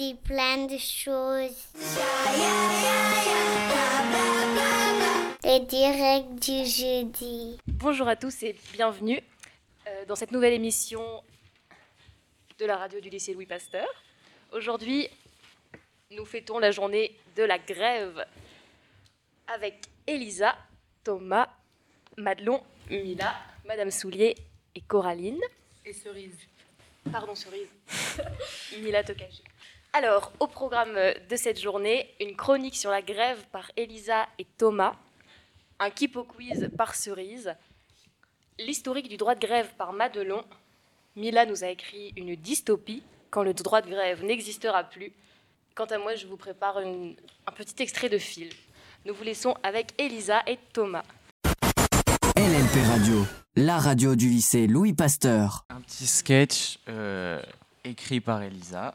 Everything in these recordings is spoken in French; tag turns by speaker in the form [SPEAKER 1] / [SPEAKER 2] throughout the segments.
[SPEAKER 1] dit plein de choses. Les directs du jeudi.
[SPEAKER 2] Bonjour à tous et bienvenue euh, dans cette nouvelle émission de la radio du lycée Louis Pasteur. Aujourd'hui, nous fêtons la journée de la grève avec Elisa, Thomas, Madelon, Mila, Madame Soulier et Coraline.
[SPEAKER 3] Et cerise.
[SPEAKER 2] Pardon, cerise. Mila Tokaji. Alors, au programme de cette journée, une chronique sur la grève par Elisa et Thomas, un Kipo quiz par cerise, l'historique du droit de grève par Madelon. Mila nous a écrit une dystopie quand le droit de grève n'existera plus. Quant à moi, je vous prépare une- un petit extrait de film. Nous vous laissons avec Elisa et Thomas.
[SPEAKER 4] LLP Radio, la radio du lycée Louis Pasteur.
[SPEAKER 5] Un petit sketch euh, écrit par Elisa.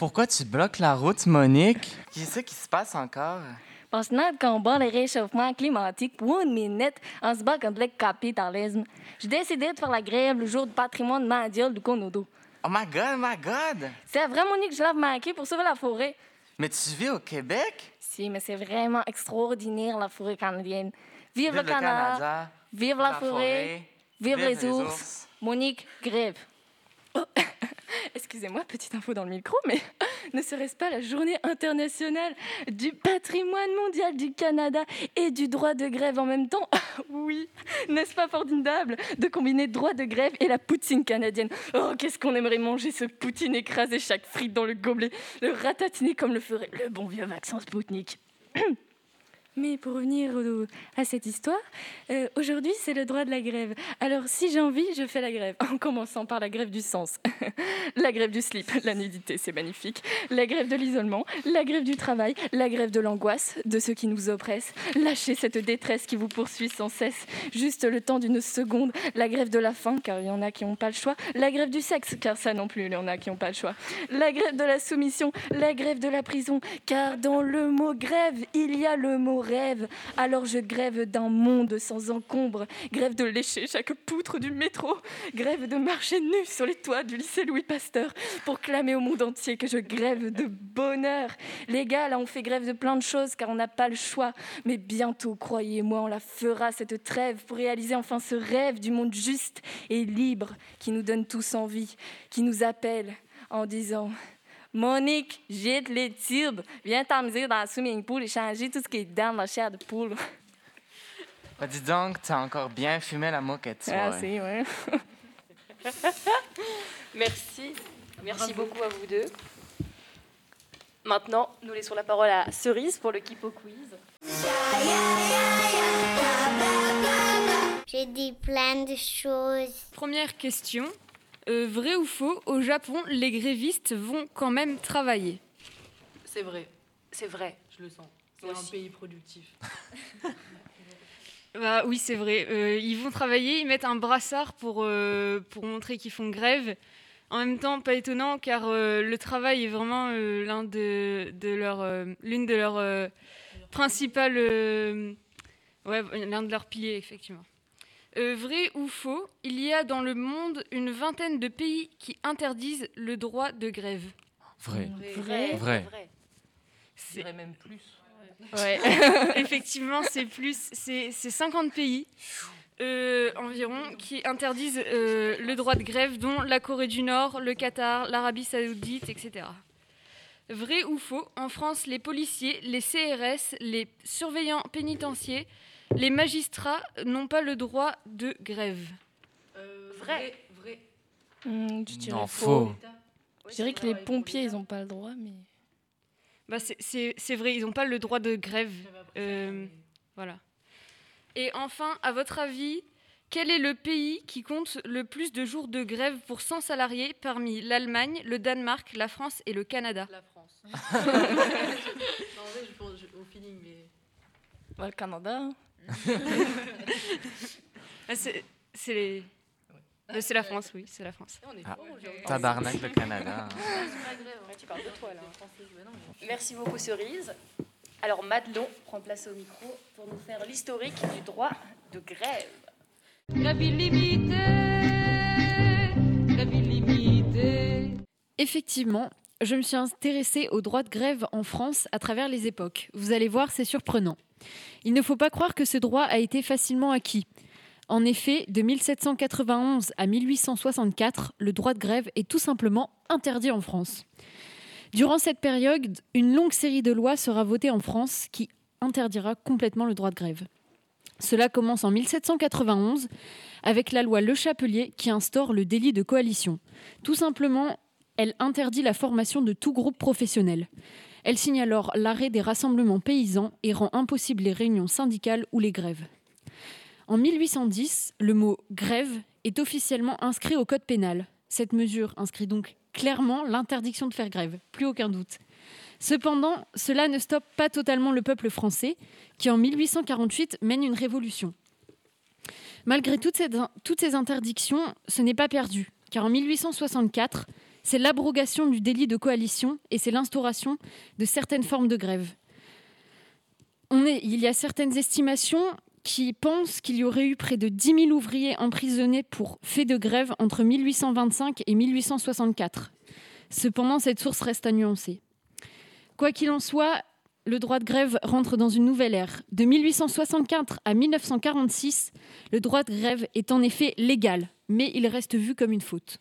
[SPEAKER 5] Pourquoi tu bloques la route, Monique? Qu'est-ce qui se passe encore?
[SPEAKER 6] Parce que notre combat le réchauffement climatique pour une minute, on se bat contre le capitalisme. J'ai décidé de faire la grève le jour du patrimoine mondial du Konodo.
[SPEAKER 5] Oh my god, my god!
[SPEAKER 6] C'est vraiment unique que je l'avais manqué pour sauver la forêt.
[SPEAKER 5] Mais tu vis au Québec?
[SPEAKER 6] Si, mais c'est vraiment extraordinaire, la forêt canadienne. Vive, le Canada, vive la, forêt, vive, les, ours. Monique, grève. Oh, Excusez-moi, petite info dans le micro, mais ne serait-ce pas la journée internationale du patrimoine mondial du Canada et du droit de grève en même temps? Oui, n'est-ce pas formidable de combiner droit de grève et la poutine canadienne? Oh, qu'est-ce qu'on aimerait manger ce poutine écrasé chaque frite dans le gobelet, le ratatiner comme le ferait le bon vieux vaccin Spoutnik? Mais pour revenir à cette histoire, euh, aujourd'hui c'est le droit de la grève. Alors si j'ai envie, je fais la grève. En commençant par la grève du sens, la grève du slip, la nudité c'est magnifique, la grève de l'isolement, la grève du travail, la grève de l'angoisse, de ceux qui nous oppressent. Lâchez cette détresse qui vous poursuit sans cesse, juste le temps d'une seconde. La grève de la faim, car il y en a qui n'ont pas le choix. La grève du sexe, car ça non plus, il y en a qui n'ont pas le choix. La grève de la soumission, la grève de la prison, car dans le mot grève, il y a le mot Alors je grève d'un monde sans encombre, grève de lécher chaque poutre du métro, grève de marcher nu sur les toits du lycée Louis Pasteur pour clamer au monde entier que je grève de bonheur. Les gars, là, on fait grève de plein de choses car on n'a pas le choix. Mais bientôt, croyez-moi, on la fera cette trêve pour réaliser enfin ce rêve du monde juste et libre qui nous donne tous envie, qui nous appelle en disant Monique, jette les tubes, viens t'amuser dans le swimming pool et changer tout ce qui est dans la chair de poule.
[SPEAKER 5] Bah, dis donc, t'as encore bien fumé la moquette, toi.
[SPEAKER 6] Ah, c'est, ouais.
[SPEAKER 2] Merci. Merci beaucoup à vous deux. Maintenant, nous laissons la parole à Cerise pour le Kipo quiz.
[SPEAKER 1] J'ai dit plein de choses.
[SPEAKER 3] Première question. Euh, vrai ou faux, au Japon, les grévistes vont quand même travailler
[SPEAKER 7] C'est vrai,
[SPEAKER 2] C'est vrai.
[SPEAKER 7] je le sens. C'est un
[SPEAKER 2] aussi.
[SPEAKER 7] pays productif.
[SPEAKER 3] Bah oui, c'est vrai. Euh, ils vont travailler, ils mettent un brassard pour, euh, pour montrer qu'ils font grève. En même temps, pas étonnant, car euh, le travail est vraiment euh, l'un de, de leurs, euh, l'une de leurs euh, principales... euh, ouais, l'un de leurs piliers, effectivement. Euh, vrai ou faux, il y a dans le monde une vingtaine de pays qui interdisent le droit de grève.
[SPEAKER 5] Vrai.
[SPEAKER 2] Vrai.
[SPEAKER 5] Vrai.
[SPEAKER 3] C'est-
[SPEAKER 7] dirais même plus.
[SPEAKER 3] Ouais, effectivement, c'est plus, c'est c'est 50 pays euh, environ qui interdisent euh, le droit de grève, dont la Corée du Nord, le Qatar, l'Arabie Saoudite, etc. Vrai ou faux En France, les policiers, les CRS, les surveillants pénitentiaires, les magistrats n'ont pas le droit de grève.
[SPEAKER 7] Euh,
[SPEAKER 2] Vrai.
[SPEAKER 7] Vrai.
[SPEAKER 6] Je dirais
[SPEAKER 5] Non,
[SPEAKER 6] faux.
[SPEAKER 5] faux.
[SPEAKER 6] Je dirais que les pompiers, ils n'ont pas le droit, mais...
[SPEAKER 3] Bah, c'est- c'est c'est vrai, ils n'ont pas le droit de grève. Euh, Voilà. Et enfin, à votre avis, quel est le pays qui compte le plus de jours de grève pour 100 salariés parmi l'Allemagne, le Danemark, la France et le Canada?
[SPEAKER 7] La France. non, en vrai, je pense je- au feeling, mais.
[SPEAKER 6] Bah, le Canada.
[SPEAKER 3] Ah, C'est c'est les- Euh, c'est la France, oui, c'est la France.
[SPEAKER 7] on est
[SPEAKER 5] Ah. Tabarnak, le Canada.
[SPEAKER 2] tu parles de toi là. Merci beaucoup Cerise. Alors Madelon prend place au micro pour nous faire l'historique du droit de grève.
[SPEAKER 3] Grève illimitée, grève illimitée.
[SPEAKER 8] Effectivement, je me suis intéressée aux droits de grève en France à travers les époques. Vous allez voir, c'est surprenant. Il ne faut pas croire que ce droit a été facilement acquis. En effet, de 1791 à 1864, le droit de grève est tout simplement interdit en France. Durant cette période, une longue série de lois sera votée en France qui interdira complètement le droit de grève. Cela commence en 1791 avec la loi Le Chapelier qui instaure le délit de coalition. Tout simplement, elle interdit la formation de tout groupe professionnel. Elle signe alors l'arrêt des rassemblements paysans et rend impossible les réunions syndicales ou les grèves. En 1810, le mot grève est officiellement inscrit au Code pénal. Cette mesure inscrit donc clairement l'interdiction de faire grève, plus aucun doute. Cependant, cela ne stoppe pas totalement le peuple français, qui en 1848 mène une révolution. Malgré toutes ces, toutes ces interdictions, ce n'est pas perdu, car en 1864, c'est l'abrogation du délit de coalition et c'est l'instauration de certaines formes de grève. Il y a certaines estimations qui pensent qu'il y aurait eu près de 10 000 ouvriers emprisonnés pour fait de grève entre 1825 et 1864. Cependant, cette source reste à nuancer. Quoi qu'il en soit, le droit de grève rentre dans une nouvelle ère. De 1864 à 1946, le droit de grève est en effet légal, mais il reste vu comme une faute.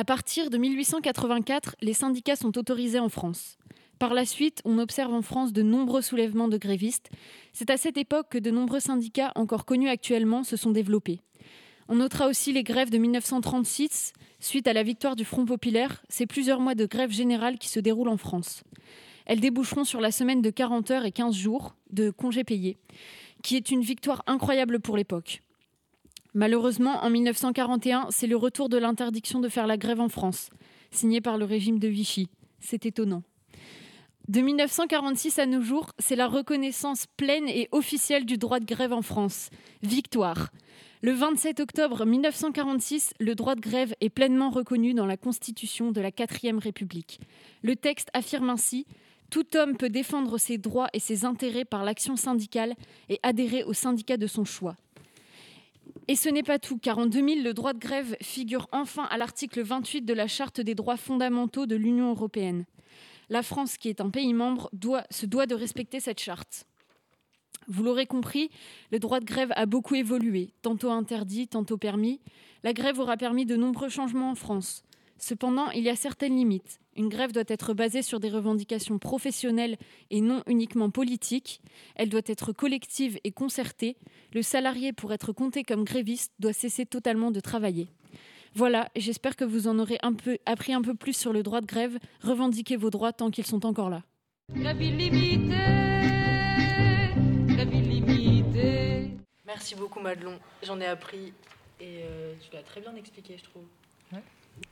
[SPEAKER 8] À partir de 1884, les syndicats sont autorisés en France. Par la suite, on observe en France de nombreux soulèvements de grévistes. C'est à cette époque que de nombreux syndicats, encore connus actuellement, se sont développés. On notera aussi les grèves de 1936, suite à la victoire du Front populaire. C'est plusieurs mois de grève générale qui se déroulent en France. Elles déboucheront sur la semaine de 40 heures et 15 jours de congés payés, qui est une victoire incroyable pour l'époque. Malheureusement, en 1941, c'est le retour de l'interdiction de faire la grève en France, signé par le régime de Vichy. C'est étonnant. De 1946 à nos jours, c'est la reconnaissance pleine et officielle du droit de grève en France. Victoire. Le 27 octobre 1946, le droit de grève est pleinement reconnu dans la Constitution de la 4 République. Le texte affirme ainsi Tout homme peut défendre ses droits et ses intérêts par l'action syndicale et adhérer au syndicat de son choix. Et ce n'est pas tout, car en 2000, le droit de grève figure enfin à l'article 28 de la Charte des droits fondamentaux de l'Union européenne la France, qui est un pays membre, se doit de respecter cette charte. Vous l'aurez compris, le droit de grève a beaucoup évolué, tantôt interdit, tantôt permis. La grève aura permis de nombreux changements en France. Cependant, il y a certaines limites. Une grève doit être basée sur des revendications professionnelles et non uniquement politiques. Elle doit être collective et concertée. Le salarié, pour être compté comme gréviste, doit cesser totalement de travailler. Voilà, j'espère que vous en aurez un peu, appris un peu plus sur le droit de grève. Revendiquez vos droits tant qu'ils sont encore là.
[SPEAKER 7] Merci beaucoup Madelon, j'en ai appris et euh, tu l'as très bien expliqué je trouve.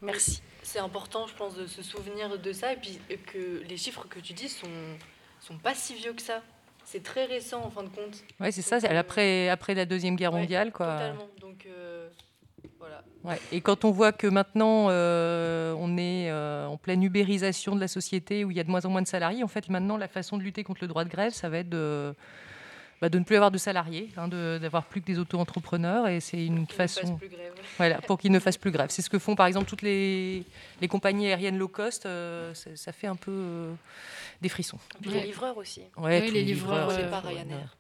[SPEAKER 2] Merci.
[SPEAKER 7] C'est important je pense de se souvenir de ça et puis que les chiffres que tu dis sont, sont pas si vieux que ça. C'est très récent en fin de compte.
[SPEAKER 9] Ouais, c'est ça, c'est après, après la Deuxième Guerre mondiale. quoi.
[SPEAKER 7] Totalement. Donc, euh, voilà.
[SPEAKER 9] Ouais. Et quand on voit que maintenant euh, on est euh, en pleine ubérisation de la société où il y a de moins en moins de salariés, en fait maintenant la façon de lutter contre le droit de grève, ça va être de, bah, de ne plus avoir de salariés, hein, d'avoir plus que des auto-entrepreneurs et c'est une
[SPEAKER 7] pour
[SPEAKER 9] façon.
[SPEAKER 7] Plus grève.
[SPEAKER 9] Voilà, pour qu'ils ne fassent plus grève. C'est ce que font par exemple toutes les, les compagnies aériennes low cost. euh, ça, ça fait un peu euh, des frissons.
[SPEAKER 2] Puis les livreurs aussi.
[SPEAKER 9] Ouais,
[SPEAKER 8] Oui,
[SPEAKER 9] tous
[SPEAKER 8] les livreurs,
[SPEAKER 7] C'est
[SPEAKER 8] euh,
[SPEAKER 7] pas Ryanair.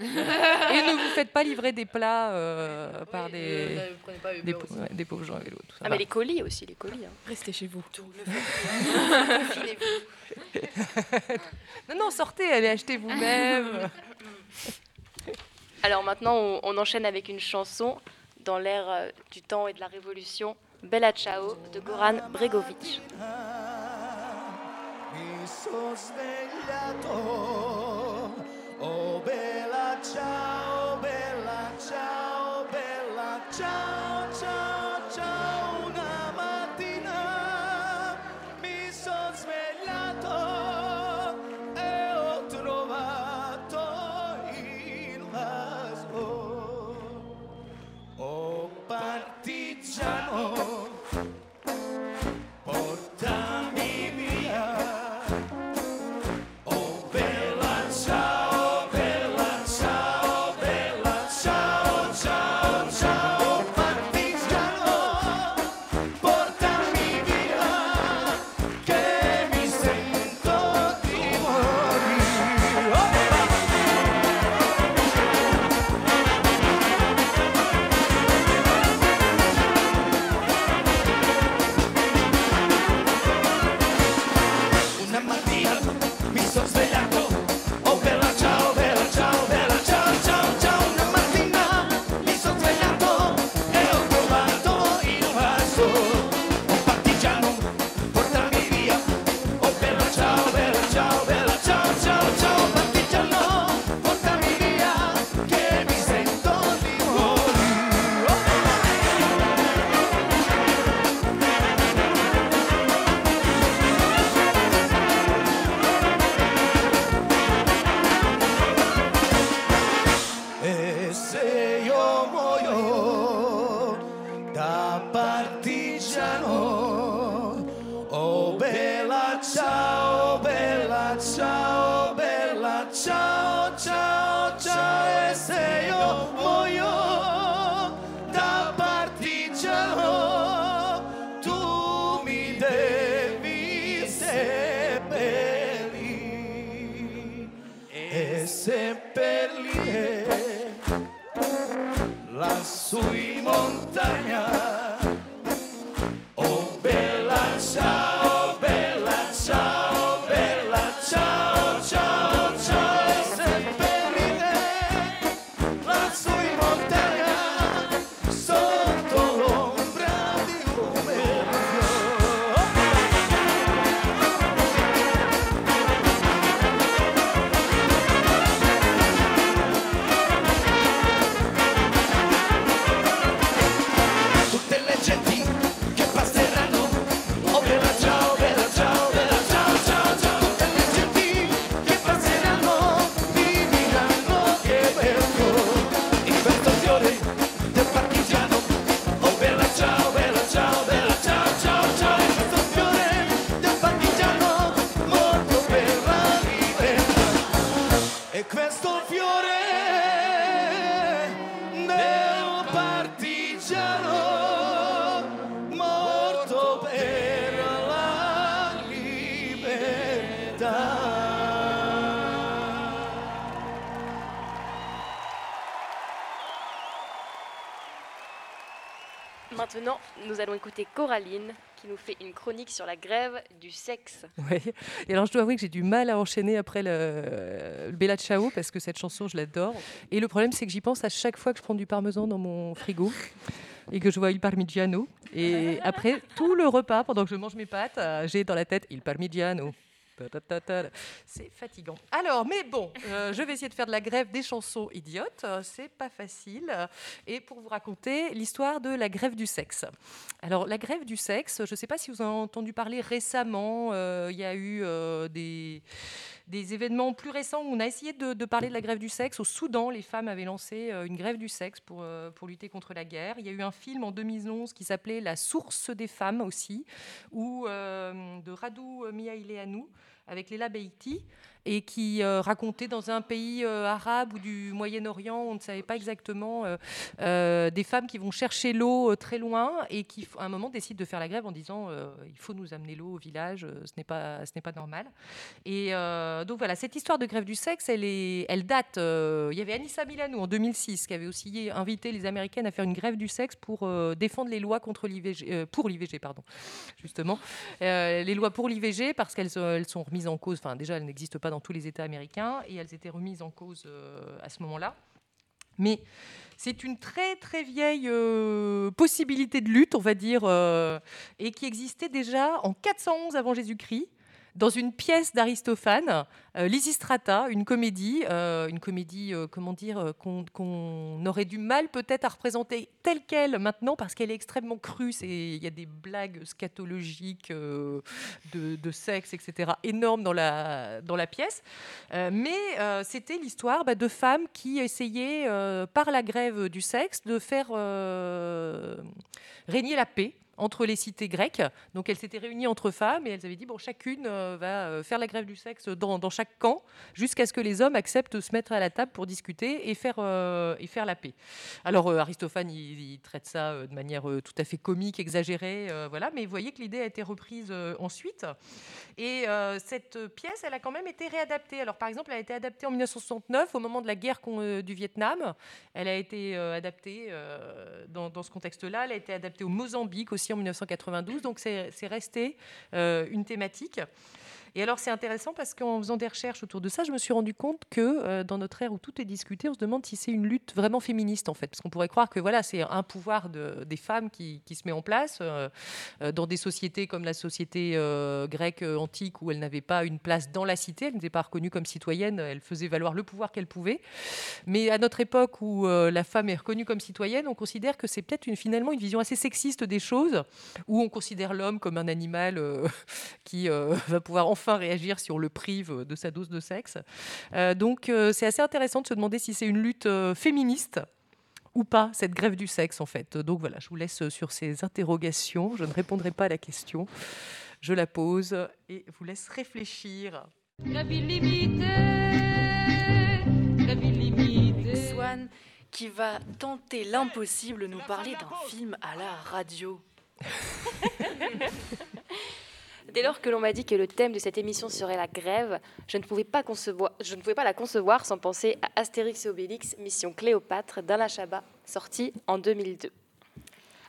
[SPEAKER 9] Et ne vous faites pas livrer des plats euh, par
[SPEAKER 7] Oui,
[SPEAKER 9] des,
[SPEAKER 7] euh, pas
[SPEAKER 9] ouais, pauvres gens à vélo. Tout ça.
[SPEAKER 2] Ah, mais les colis aussi, les colis. hein.
[SPEAKER 3] Restez chez vous.
[SPEAKER 7] Tout le faites. Filez-vous.
[SPEAKER 9] Non, non, sortez, allez acheter vous-même.
[SPEAKER 2] Alors maintenant, on, enchaîne avec une chanson dans l'ère euh, du temps et de la révolution, Bella Ciao de Goran Bregovic. Maintenant, nous allons écouter Coraline qui nous fait une chronique sur la grève du sexe.
[SPEAKER 9] Ouais. Et alors, je dois avouer que j'ai du mal à enchaîner après le Bella Ciao parce que cette chanson, je l'adore. Et le problème, c'est que j'y pense à chaque fois que je prends du parmesan dans mon frigo et que je vois il parmigiano. Et après tout le repas, pendant que je mange mes pâtes, euh, j'ai dans la tête il parmigiano. C'est fatigant. Alors, mais bon, euh, je vais essayer de faire de la grève des chansons idiotes. Euh, C'est pas facile. Et pour vous raconter l'histoire de la grève du sexe. Alors, la grève du sexe, je ne sais pas si vous en avez entendu parler récemment. euh, Il y a eu des, des événements plus récents où on a essayé de, de parler de la grève du sexe. Au Soudan, les femmes avaient lancé euh, une grève du sexe pour, euh, pour lutter contre la guerre. Il y a eu un film en 2011 qui s'appelait La source des femmes aussi, où, euh, de Radou Miaïleanou avec Léla Beiti et qui euh, racontait dans un pays euh, arabe ou du Moyen-Orient, on ne savait pas exactement, euh, euh, des femmes qui vont chercher l'eau très loin et qui, à un moment, décident de faire la grève en disant il faut nous amener l'eau au village, ce n'est pas, pas normal. Et donc voilà, cette histoire de grève du sexe, elle, est, elle date. il y avait Anissa Milano en 2006 qui avait aussi invité les Américaines à faire une grève du sexe pour défendre les lois contre l'IVG, pour l'IVG, pardon, justement, les lois pour l'IVG parce qu'elles elles sont remises en cause. Enfin, déjà, elles n'existent pas dans tous les États américains et elles étaient remises en cause euh, à ce moment-là. Mais c'est une très très vieille euh, possibilité de lutte, on va dire, euh, et qui existait déjà en 411 avant Jésus-Christ dans une pièce d'Aristophane, euh, Lysistrata, une comédie, euh, une comédie, euh, comment dire, euh, qu'on aurait du mal peut-être à représenter telle qu'elle maintenant parce qu'elle est extrêmement crue. Il y a des blagues scatologiques de, sexe, etc., énormes dans la, dans la pièce. Mais c'était l'histoire bah, de femmes qui essayaient, par la grève du sexe, de faire régner la paix entre les cités grecques. Donc elles s'étaient réunies entre femmes et elles avaient dit bon chacune euh, va euh, faire la grève du sexe dans, dans chaque camp jusqu'à ce que les hommes acceptent de se mettre à la table pour discuter et faire euh, et faire la paix. Alors Aristophane il, traite ça de manière tout à fait comique, exagérée, voilà. Mais vous voyez que l'idée a été reprise ensuite. Et cette pièce, elle a quand même été réadaptée. Alors, par exemple, elle a été adaptée en 1969, au moment de la guerre du Vietnam. Elle a été adaptée dans, dans ce contexte-là. Elle a été adaptée au Mozambique aussi en 1992. Donc, c'est resté euh, une thématique. Et alors, c'est intéressant parce qu'en faisant des recherches autour de ça, je me suis rendu compte que euh, dans notre ère où tout est discuté, on se demande si c'est une lutte vraiment féministe, en fait. Parce qu'on pourrait croire que voilà, c'est un pouvoir de- des femmes qui, se met en place euh, euh, dans des sociétés comme la société grecque antique où elle n'avait pas une place dans la cité, elle n'était pas reconnue comme citoyenne, elle faisait valoir le pouvoir qu'elle pouvait. Mais à notre époque où la femme est reconnue comme citoyenne, on considère que c'est peut-être finalement une vision assez sexiste des choses, où on considère l'homme comme un animal qui va pouvoir enfin réagir si on le prive de sa dose de sexe. Euh, donc euh, c'est assez intéressant de se demander si c'est une lutte euh, féministe ou pas cette grève du sexe en fait. Donc voilà, je vous laisse sur ces interrogations. Je ne répondrai pas à la question. Je la pose et vous laisse réfléchir.
[SPEAKER 8] Grève illimitée, grève illimitée.
[SPEAKER 7] Swan qui va tenter l'impossible, nous parler d'un film à la radio.
[SPEAKER 2] Dès lors que l'on m'a dit que le thème de cette émission serait la grève, je ne pouvais pas, la concevoir sans penser à Astérix et Obélix, Mission Cléopâtre d'Alain Chabat, sorti en 2002.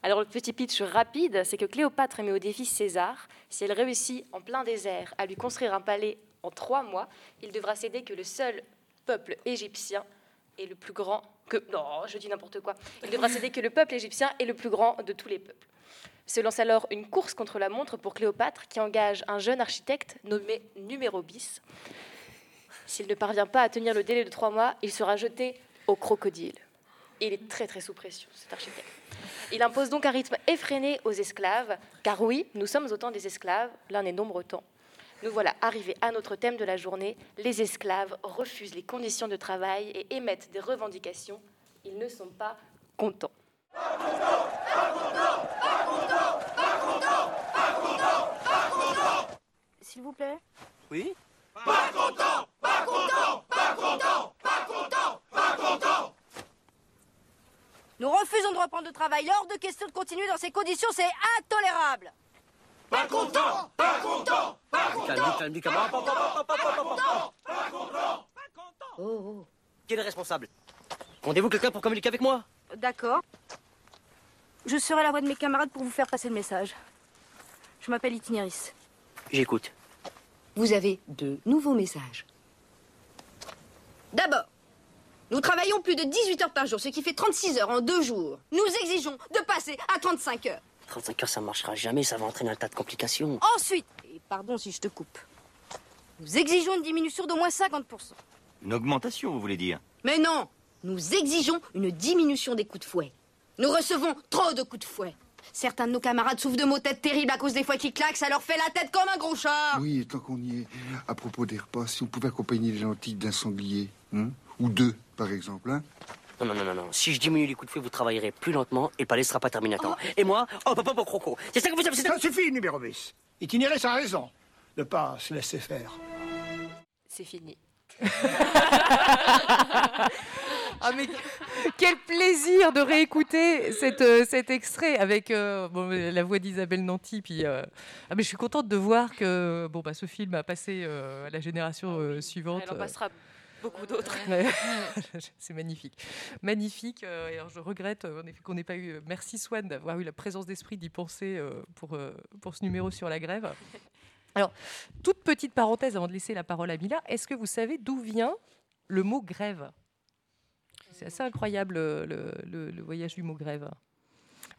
[SPEAKER 2] Alors le petit pitch rapide, c'est que Cléopâtre met au défi César. Si elle réussit en plein désert à lui construire un palais en trois mois, il devra céder que le seul peuple égyptien est le plus grand que... Non, je dis n'importe quoi. Il devra céder que le peuple égyptien est le plus grand de tous les peuples. Se lance alors une course contre la montre pour Cléopâtre qui engage un jeune architecte nommé Numéro bis. S'il ne parvient pas à tenir le délai de trois mois, il sera jeté au crocodile. Il est très très sous pression, cet architecte. Il impose donc un rythme effréné aux esclaves, car oui, nous sommes autant des esclaves, l'un est nombre autant. Nous voilà arrivés à notre thème de la journée. Les esclaves refusent les conditions de travail et émettent des revendications. Ils ne sont pas contents.
[SPEAKER 10] S'il vous plaît
[SPEAKER 11] Oui
[SPEAKER 10] Pas content Pas content Pas content Pas content Pas content
[SPEAKER 12] Nous refusons de reprendre le travail. Hors de question de continuer dans ces conditions, c'est intolérable.
[SPEAKER 10] Pas content Pas content Pas content
[SPEAKER 11] Calme, calme, camarade.
[SPEAKER 10] Pas content
[SPEAKER 11] Oh, oh. Qui est le responsable? Rendez-vous quelqu'un pour communiquer avec moi?
[SPEAKER 12] D'accord. Je serai la voix de mes camarades pour vous faire passer le message. Je m'appelle Itinéris.
[SPEAKER 11] J'écoute.
[SPEAKER 12] Vous avez de nouveaux messages. D'abord, nous travaillons plus de 18 heures par jour, ce qui fait 36 heures en deux jours. Nous exigeons de passer à 35 heures.
[SPEAKER 11] 35 heures, ça marchera jamais, ça va entraîner un tas de complications.
[SPEAKER 12] Ensuite, et pardon si je te coupe, nous exigeons une diminution d'au moins 50%.
[SPEAKER 13] Une augmentation, vous voulez dire?
[SPEAKER 12] Mais non, nous exigeons une diminution des coups de fouet. Nous recevons trop de coups de fouet. Certains de nos camarades souffrent de maux de tête terribles à cause des fouets qui claquent, ça leur fait la tête comme un gros chat.
[SPEAKER 14] Oui, et tant qu'on y est, à propos des repas, si on pouvait accompagner les lentilles d'un sanglier, hein ou deux, par exemple, hein
[SPEAKER 11] Non, non, non, non, non. Si je diminue les coups de fouet, vous travaillerez plus lentement et le palais sera pas terminé à temps. Et moi, oh, papa, mon croco. C'est ça que vous avez...
[SPEAKER 15] Ça suffit, numéro 10. Itinéris a raison de pas se laisser faire.
[SPEAKER 2] C'est fini.
[SPEAKER 9] Ah mais quel plaisir de réécouter cet, euh, cet extrait avec euh, bon, la voix d'Isabelle Nanty. Puis, euh, ah mais je suis contente de voir que bon, bah, ce film a passé à la génération euh, suivante.
[SPEAKER 2] Elle en passera beaucoup d'autres.
[SPEAKER 9] C'est magnifique. Magnifique. et alors je regrette qu'on n'ait pas eu. Merci Swan d'avoir eu la présence d'esprit d'y penser pour, pour ce numéro sur la grève. Alors, toute petite parenthèse avant de laisser la parole à Mila. Est-ce que vous savez d'où vient le mot grève? C'est assez incroyable euh, le, le- le voyage du mot grève. Alors,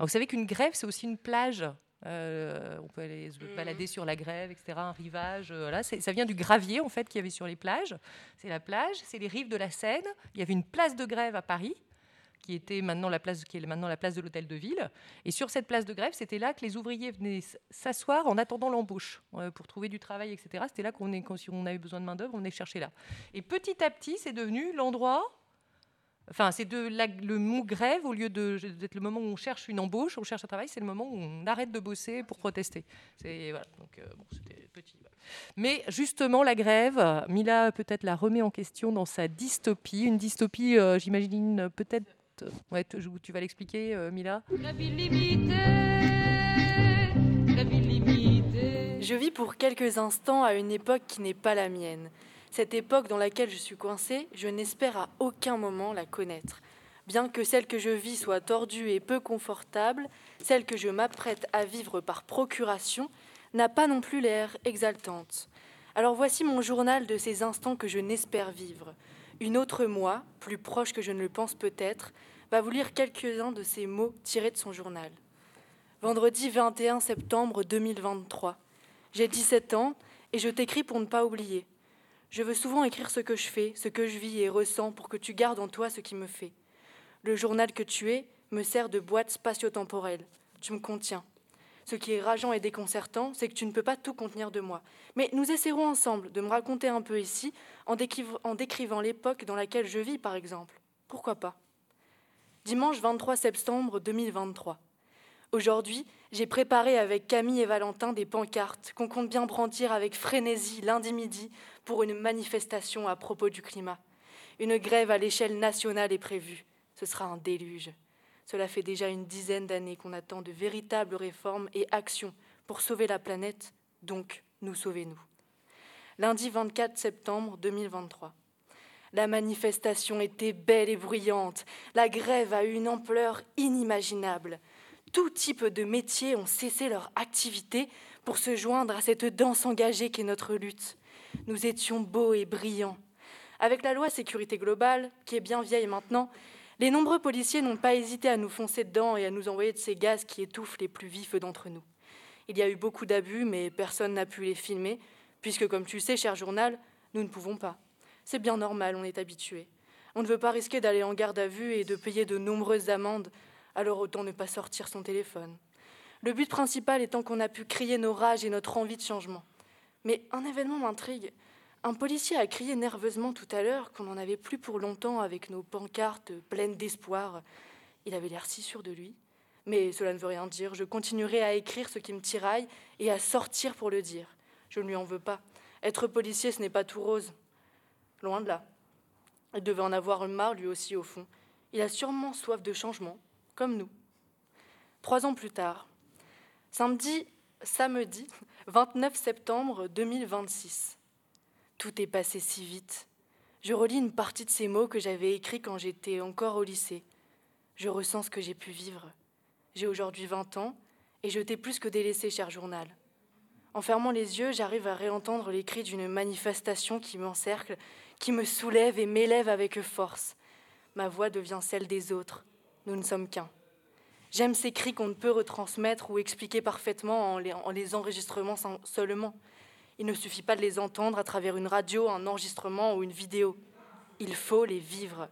[SPEAKER 9] vous savez qu'une grève, c'est aussi une plage. Euh, on peut aller se balader sur la grève, etc. Un rivage. euh, voilà. Ça vient du gravier en fait qu'il y avait sur les plages. C'est la plage, c'est les rives de la Seine. Il y avait une place de grève à Paris qui était maintenant la place, qui est maintenant la place de l'hôtel de ville. Et sur cette place de grève, c'était là que les ouvriers venaient s'asseoir en attendant l'embauche euh, pour trouver du travail, etc. C'était là qu'on est, quand si on avait besoin de main d'œuvre, on venait chercher là. Et petit à petit, c'est devenu l'endroit. Enfin, c'est de la- le mot grève au lieu de- d'être le moment où on cherche une embauche, on cherche un travail, c'est le moment où on arrête de bosser pour protester. C'est voilà. Donc euh, bon, c'était petit. voilà. Mais justement, la grève, Mila peut-être la remet en question dans sa dystopie. Une dystopie, euh, j'imagine peut-être. Ouais, tu, tu vas l'expliquer, euh, Mila
[SPEAKER 8] Grève illimitée, grève illimitée.
[SPEAKER 7] Je vis pour quelques instants à une époque qui n'est pas la mienne. Cette époque dans laquelle je suis coincée, je n'espère à aucun moment la connaître. Bien que celle que je vis soit tordue et peu confortable, celle que je m'apprête à vivre par procuration n'a pas non plus l'air exaltante. Alors voici mon journal de ces instants que je n'espère vivre. Une autre moi, plus proche que je ne le pense peut-être, va vous lire quelques-uns de ces mots tirés de son journal. Vendredi 21 septembre 2023. J'ai 17 ans et je t'écris pour ne pas oublier. Je veux souvent écrire ce que je fais, ce que je vis et ressens pour que tu gardes en toi ce qui me fait. Le journal que tu es me sert de boîte spatio-temporelle. Tu me contiens. Ce qui est rageant et déconcertant, c'est que tu ne peux pas tout contenir de moi. Mais nous essaierons ensemble de me raconter un peu ici, en, décriv- en décrivant l'époque dans laquelle je vis, par exemple. Pourquoi pas? Dimanche 23 septembre 2023. Aujourd'hui, j'ai préparé avec Camille et Valentin des pancartes qu'on compte bien brandir avec frénésie lundi midi pour une manifestation à propos du climat. Une grève à l'échelle nationale est prévue. Ce sera un déluge. Cela fait déjà une dizaine d'années qu'on attend de véritables réformes et actions pour sauver la planète, donc nous sauver nous. Lundi 24 septembre 2023. La manifestation était belle et bruyante. La grève a eu une ampleur inimaginable. Tout type de métiers ont cessé leur activité pour se joindre à cette danse engagée qu'est notre lutte. Nous étions beaux et brillants. Avec la loi sécurité globale, qui est bien vieille maintenant, les nombreux policiers n'ont pas hésité à nous foncer dedans et à nous envoyer de ces gaz qui étouffent les plus vifs d'entre nous. Il y a eu beaucoup d'abus, mais personne n'a pu les filmer, puisque, comme tu sais, cher journal, nous ne pouvons pas. C'est bien normal, on est habitué. On ne veut pas risquer d'aller en garde à vue et de payer de nombreuses amendes, alors autant ne pas sortir son téléphone. Le but principal étant qu'on a pu crier nos rages et notre envie de changement. Mais un événement m'intrigue. Un policier a crié nerveusement tout à l'heure qu'on n'en avait plus pour longtemps avec nos pancartes pleines d'espoir. Il avait l'air si sûr de lui. Mais cela ne veut rien dire. Je continuerai à écrire ce qui me tiraille et à sortir pour le dire. Je ne lui en veux pas. Être policier, ce n'est pas tout rose. Loin de là. Il devait en avoir marre, lui aussi, au fond. Il a sûrement soif de changement, comme nous. Trois ans plus tard, samedi, samedi 29 septembre 2026. Tout est passé si vite. Je relis une partie de ces mots que j'avais écrits quand j'étais encore au lycée. Je ressens ce que j'ai pu vivre. J'ai aujourd'hui 20 ans et je t'ai plus que délaissé, cher journal. En fermant les yeux, j'arrive à réentendre les cris d'une manifestation qui m'encercle, qui me soulève et m'élève avec force. Ma voix devient celle des autres. Nous ne sommes qu'un. J'aime ces cris qu'on ne peut retransmettre ou expliquer parfaitement en les, en seulement. Il ne suffit pas de les entendre à travers une radio, un enregistrement ou une vidéo. Il faut les vivre.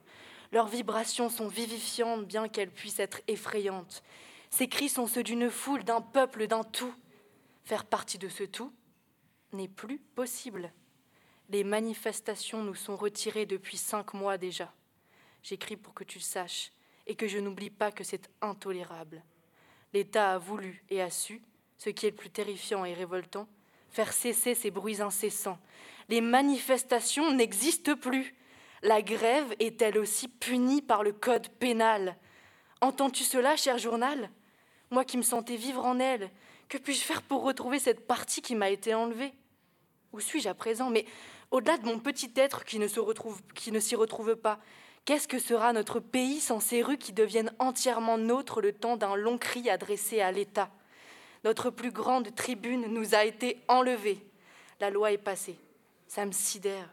[SPEAKER 7] Leurs vibrations sont vivifiantes bien qu'elles puissent être effrayantes. Ces cris sont ceux d'une foule, d'un peuple, d'un tout. Faire partie de ce tout n'est plus possible. Les manifestations nous sont retirées depuis cinq mois déjà. J'écris pour que tu le saches et que je n'oublie pas que c'est intolérable. L'État a voulu et a su, ce qui est le plus terrifiant et révoltant, faire cesser ces bruits incessants. Les manifestations n'existent plus. La grève est elle aussi punie par le code pénal. Entends-tu cela, cher journal? Moi qui me sentais vivre en elle, que puis-je faire pour retrouver cette partie qui m'a été enlevée? Où suis-je à présent? Mais au-delà de mon petit être qui ne se retrouve, s'y retrouve pas, qu'est-ce que sera notre pays sans ces rues qui deviennent entièrement nôtres le temps d'un long cri adressé à l'État? Notre plus grande tribune nous a été enlevée. La loi est passée. Ça me sidère.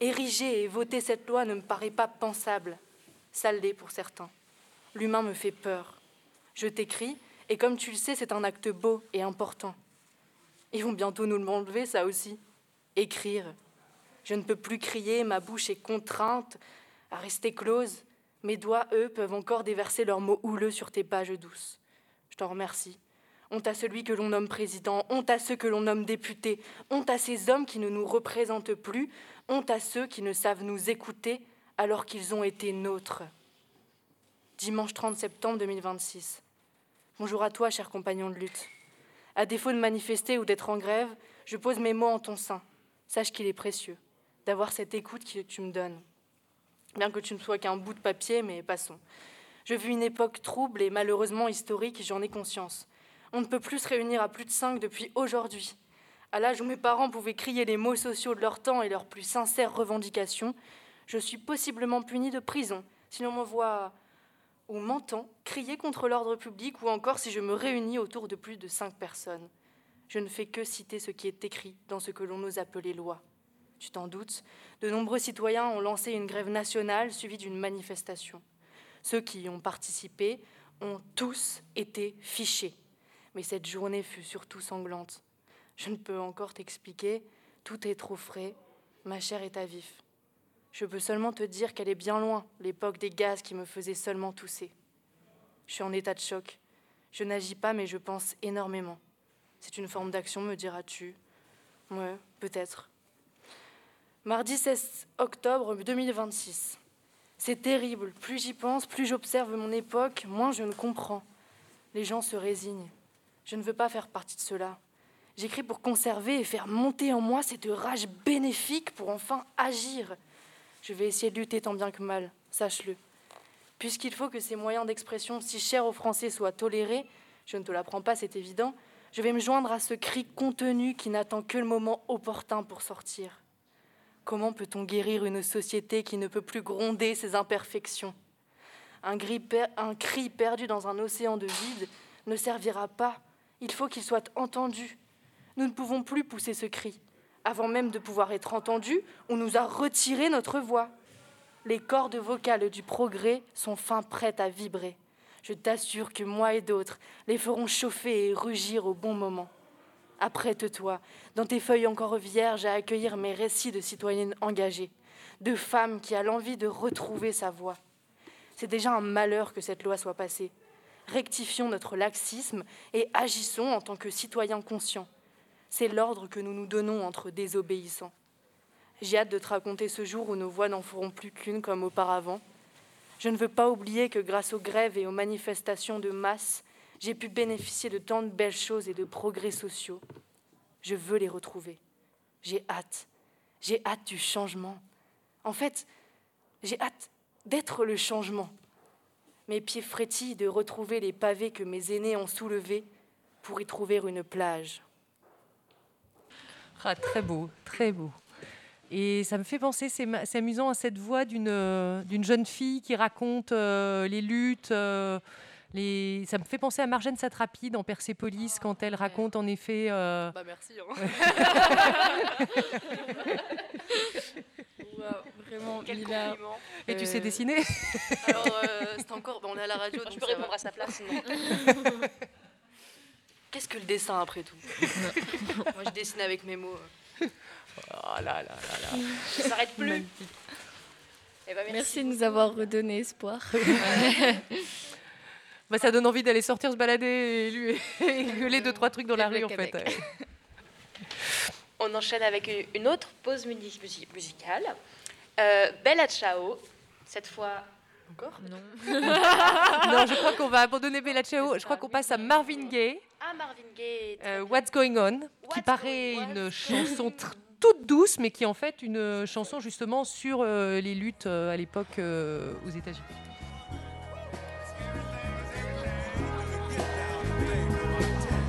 [SPEAKER 7] Ériger et voter cette loi ne me paraît pas pensable. Ça l'est pour certains. L'humain me fait peur. Je t'écris, et comme tu le sais, c'est un acte beau et important. Ils vont bientôt nous l'enlever, ça aussi. Écrire. Je ne peux plus crier, ma bouche est contrainte à rester close. Mes doigts, eux, peuvent encore déverser leurs mots houleux sur tes pages douces. Je t'en remercie. Honte à celui que l'on nomme président, honte à ceux que l'on nomme députés, honte à ces hommes qui ne nous représentent plus, honte à ceux qui ne savent nous écouter alors qu'ils ont été nôtres. Dimanche 30 septembre 2026. Bonjour à toi, cher compagnon de lutte. À défaut de manifester ou d'être en grève, je pose mes mots en ton sein. Sache qu'il est précieux d'avoir cette écoute que tu me donnes. Bien que tu ne sois qu'un bout de papier, mais passons. Je vis une époque trouble et malheureusement historique, j'en ai conscience. On ne peut plus se réunir à plus de cinq depuis aujourd'hui. À l'âge où mes parents pouvaient crier les mots sociaux de leur temps et leurs plus sincères revendications, je suis possiblement punie de prison si l'on m'envoie ou m'entend crier contre l'ordre public ou encore si je me réunis autour de plus de cinq personnes. Je ne fais que citer ce qui est écrit dans ce que l'on ose appeler loi. Tu t'en doutes, de nombreux citoyens ont lancé une grève nationale suivie d'une manifestation. Ceux qui y ont participé ont tous été fichés. Mais cette journée fut surtout sanglante. Je ne peux encore t'expliquer, tout est trop frais, ma chair est à vif. Je peux seulement te dire qu'elle est bien loin, l'époque des gaz qui me faisaient seulement tousser. Je suis en état de choc. Je n'agis pas, mais je pense énormément. C'est une forme d'action, me diras-tu Ouais, peut-être. Mardi 16 octobre 2026. C'est terrible. Plus j'y pense, plus j'observe mon époque, moins je ne comprends. Les gens se résignent. Je ne veux pas faire partie de cela. J'écris pour conserver et faire monter en moi cette rage bénéfique pour enfin agir. Je vais essayer de lutter tant bien que mal, sache-le. Puisqu'il faut que ces moyens d'expression si chers aux Français soient tolérés, je ne te l'apprends pas, c'est évident, je vais me joindre à ce cri contenu qui n'attend que le moment opportun pour sortir. Comment peut-on guérir une société qui ne peut plus gronder ses imperfections? Un, cri perdu dans un océan de vide ne servira pas. Il faut qu'il soit entendu. Nous ne pouvons plus pousser ce cri. Avant même de pouvoir être entendus, on nous a retiré notre voix. Les cordes vocales du progrès sont fin prêtes à vibrer. Je t'assure que moi et d'autres les ferons chauffer et rugir au bon moment. Apprête-toi, dans tes feuilles encore vierges, à accueillir mes récits de citoyennes engagées, de femmes qui a l'envie de retrouver sa voix. C'est déjà un malheur que cette loi soit passée. Rectifions notre laxisme et agissons en tant que citoyens conscients. C'est l'ordre que nous nous donnons entre désobéissants. J'ai hâte de te raconter ce jour où nos voix n'en feront plus qu'une comme auparavant. Je ne veux pas oublier que grâce aux grèves et aux manifestations de masse, j'ai pu bénéficier de tant de belles choses et de progrès sociaux. Je veux les retrouver. J'ai hâte. J'ai hâte du changement. En fait, j'ai hâte d'être le changement. Mes pieds frétillent de retrouver les pavés que mes aînés ont soulevés pour y trouver une plage.
[SPEAKER 9] Ah, très beau, très beau. Et ça me fait penser, c'est amusant, à cette voix euh, d'une jeune fille qui raconte euh, les luttes. euh, les... Ça me fait penser à Marjane Satrapi dans Persépolis, quand elle raconte en effet. euh,
[SPEAKER 7] Bah merci.
[SPEAKER 6] vraiment,
[SPEAKER 2] Quel
[SPEAKER 6] Lila.
[SPEAKER 2] compliment.
[SPEAKER 9] Et tu sais
[SPEAKER 7] Euh,
[SPEAKER 9] dessiner
[SPEAKER 7] Alors, euh, c'est encore. bon, on est à la radio, donc
[SPEAKER 2] peux répondre
[SPEAKER 7] va.
[SPEAKER 2] à sa place.
[SPEAKER 7] Qu'est-ce que le dessin après tout? Moi, je dessine avec mes mots.
[SPEAKER 9] Oh là là là là.
[SPEAKER 2] Ça s'arrête plus. Eh ben, merci.
[SPEAKER 6] Merci de nous avoir redonné espoir.
[SPEAKER 9] Bah, ça donne envie d'aller sortir se balader et, lui, et gueuler deux, trois trucs dans la rue, en fait.
[SPEAKER 2] On enchaîne avec une- autre pause musicale. Euh, Bella Ciao, cette fois. Encore?
[SPEAKER 6] Non.
[SPEAKER 9] non, je crois qu'on va abandonner Bella Ciao. Je crois qu'on passe à Marvin Gaye.
[SPEAKER 2] Ah, Marvin Gaye.
[SPEAKER 9] Euh. What's Going On, qui paraît une chanson toute douce, mais qui est en fait une chanson justement sur euh, les luttes euh, à l'époque euh, aux États-Unis.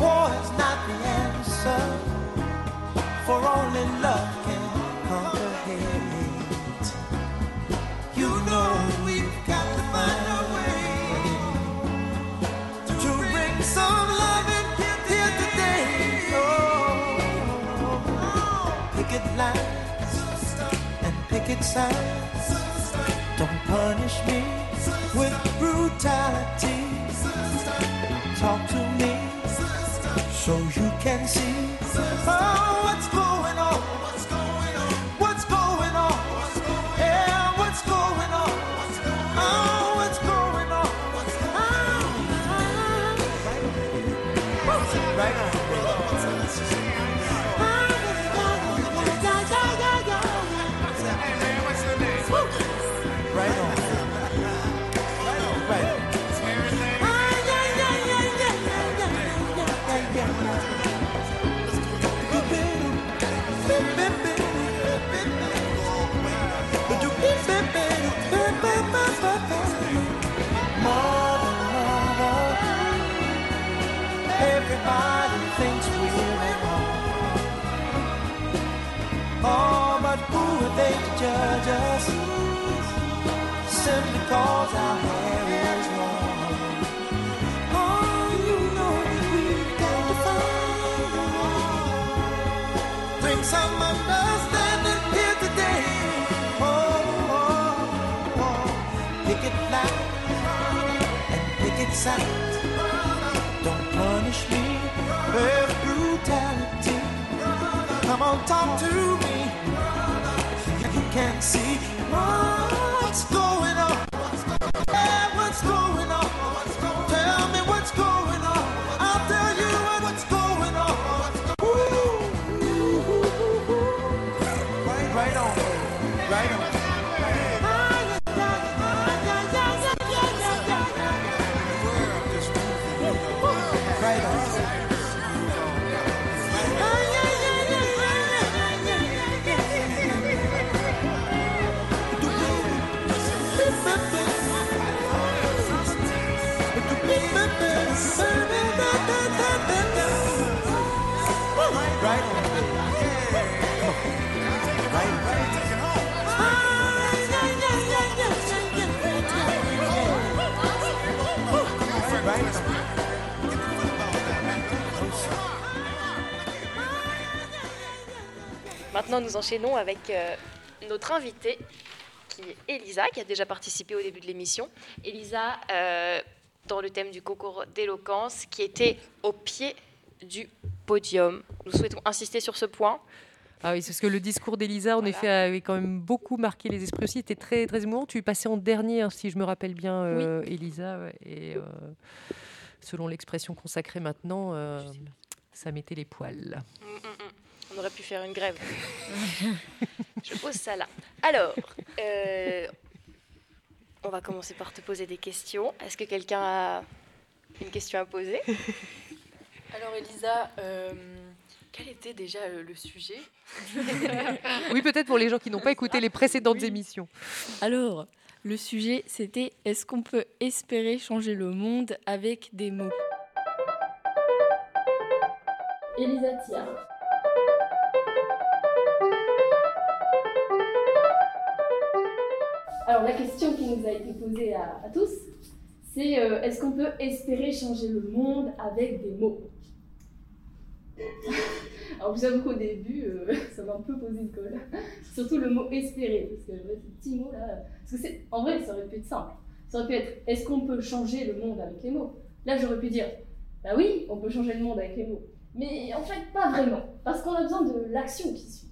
[SPEAKER 11] war is not the answer, for only love can conquer hate. You know we've got to find a way to bring some love in here today. Oh, picket lines and picket signs. Don't punish me with brutality. Talk to me so you can see oh. Everybody thinks we're at home. Oh, but who are they to judge us? Simply cause our hair is long. Oh, you know that we've got to find a. Bring some understanding here today. Oh, oh, oh. Pick it light and pick it sight. Don't punish me with brutality. Come on, talk to me. You can't see what's going on. Yeah, what's going on?
[SPEAKER 2] Maintenant, nous enchaînons avec euh, notre invitée, qui est Elisa, qui a déjà participé au début de l'émission. Elisa, euh, dans le thème du concours d'éloquence, qui était au pied du podium. Nous souhaitons insister sur ce point.
[SPEAKER 9] Ah oui, c'est parce que le discours d'Elisa, en effet, avait quand même beaucoup marqué les esprits aussi. C'était très, très émouvant. Tu passais en dernier, hein, si je me rappelle bien, euh, Elisa. Et euh, selon l'expression consacrée maintenant, euh, ça mettait les poils.
[SPEAKER 2] On aurait pu faire une grève. Je pose ça là. Alors, euh, on va commencer par te poser des questions. Est-ce que quelqu'un a une question à poser?
[SPEAKER 7] Alors Elisa, euh, quel était déjà euh, le sujet?
[SPEAKER 9] Oui, peut-être pour les gens qui n'ont pas écouté les précédentes émissions.
[SPEAKER 6] Alors, le sujet, c'était est-ce qu'on peut espérer changer le monde avec des mots?
[SPEAKER 16] Elisa Tia. Alors la question qui nous a été posée à, tous, c'est euh, est-ce qu'on peut espérer changer le monde avec des mots? Alors vous avoue qu'au début, euh, ça m'a un peu posé une colle. Surtout le mot espérer, parce que ouais, ce petit mot là. Parce que en vrai, ça aurait pu être simple. Ça aurait pu être est-ce qu'on peut changer le monde avec les mots? Là, j'aurais pu dire bah oui, on peut changer le monde avec les mots. Mais en fait, pas vraiment, parce qu'on a besoin de l'action qui suit.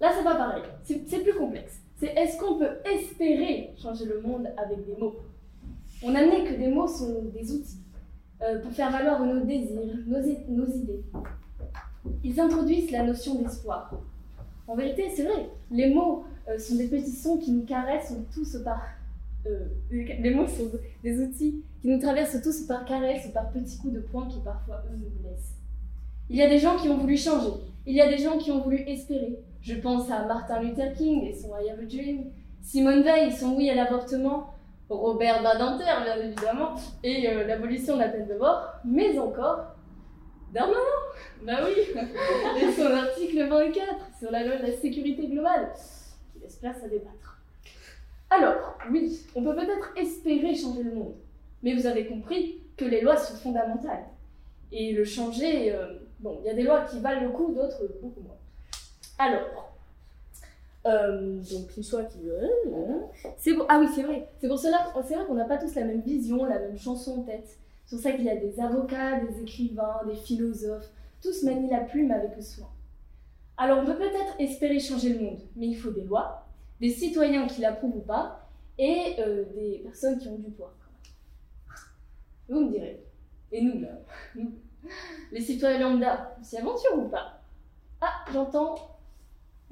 [SPEAKER 16] Là, c'est pas pareil, c'est plus complexe. C'est est-ce qu'on peut espérer changer le monde avec des mots? On admet que des mots sont des outils euh, pour faire valoir nos désirs, nos, idées. Ils introduisent la notion d'espoir. En vérité, c'est vrai, les mots euh, sont des petits sons qui nous caressent tous par. euh, les mots sont des outils qui nous traversent tous par caresses ou par petits coups de poing qui parfois eux nous blessent. Il y a des gens qui ont voulu changer, il y a des gens qui ont voulu espérer. Je pense à Martin Luther King et son I Have a Dream, Simone Veil et son Oui à l'avortement, Robert Badinter, bien évidemment, et euh, l'abolition de la peine de mort, mais encore Darmanin Bah oui Et son article 24 sur la loi de la sécurité globale, qui laisse place à débattre. Alors, oui, on peut peut-être espérer changer le monde, mais vous avez compris que les lois sont fondamentales. Et le changer, euh, bon, il y a des lois qui valent le coup, d'autres beaucoup moins. Alors, euh, donc une loi qui... C'est pour... Ah oui, c'est vrai. C'est pour cela c'est vrai qu'on n'a pas tous la même vision, la même chanson en tête. C'est pour ça qu'il y a des avocats, des écrivains, des philosophes. Tous manient la plume avec soin. Alors on peut peut-être espérer changer le monde, mais il faut des lois, des citoyens qui l'approuvent ou pas, et euh, des personnes qui ont du poids. Vous me direz. Et nous, là nous, Les citoyens lambda, on s'y aventure ou pas? Ah, j'entends.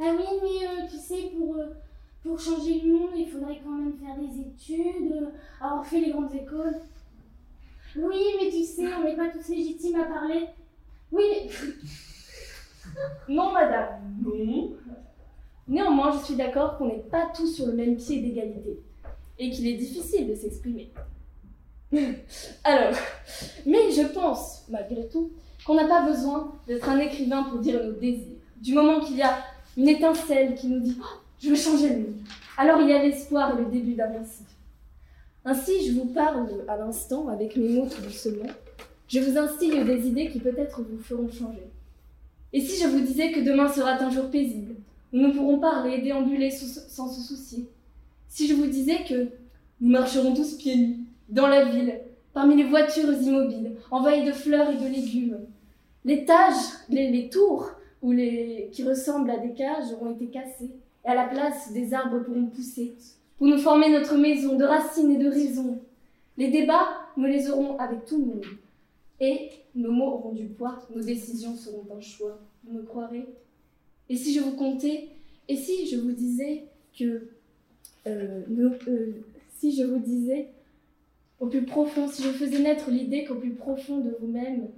[SPEAKER 17] Ah oui, mais euh, tu sais, pour, euh, pour changer le monde, il faudrait quand même faire des études, euh, avoir fait les grandes écoles. Oui, mais tu sais, on n'est pas tous légitimes à parler. Oui.
[SPEAKER 16] Non, madame, non. Néanmoins, je suis d'accord qu'on n'est pas tous sur le même pied d'égalité et qu'il est difficile de s'exprimer. Alors, mais je pense, malgré tout, qu'on n'a pas besoin d'être un écrivain pour dire nos désirs. Du moment qu'il y a une étincelle qui nous dit Oh, Je veux changer le monde, alors il y a l'espoir et le début d'un récit. Ainsi, je vous parle à l'instant avec mes mots doucement. Je vous instille des idées qui peut-être vous feront changer. Et si je vous disais que demain sera un jour paisible, où nous pourrons parler, déambuler sous- sans se soucier? Si je vous disais que nous marcherons tous pieds nus, dans la ville, parmi les voitures immobiles, envahies de fleurs et de légumes. Les tages, les, les tours ou les, qui ressemblent à des cages ont été cassées, et à la place, des arbres pourront pousser, pour nous former notre maison de racines et de raisons. Les débats, nous les aurons avec tout le monde. Et nos mots auront du poids, nos décisions seront un choix. Vous me croirez? Et si je vous comptais Et si je vous disais que... euh, euh, si je vous disais au plus profond, si je faisais naître l'idée qu'au plus profond de vous-même,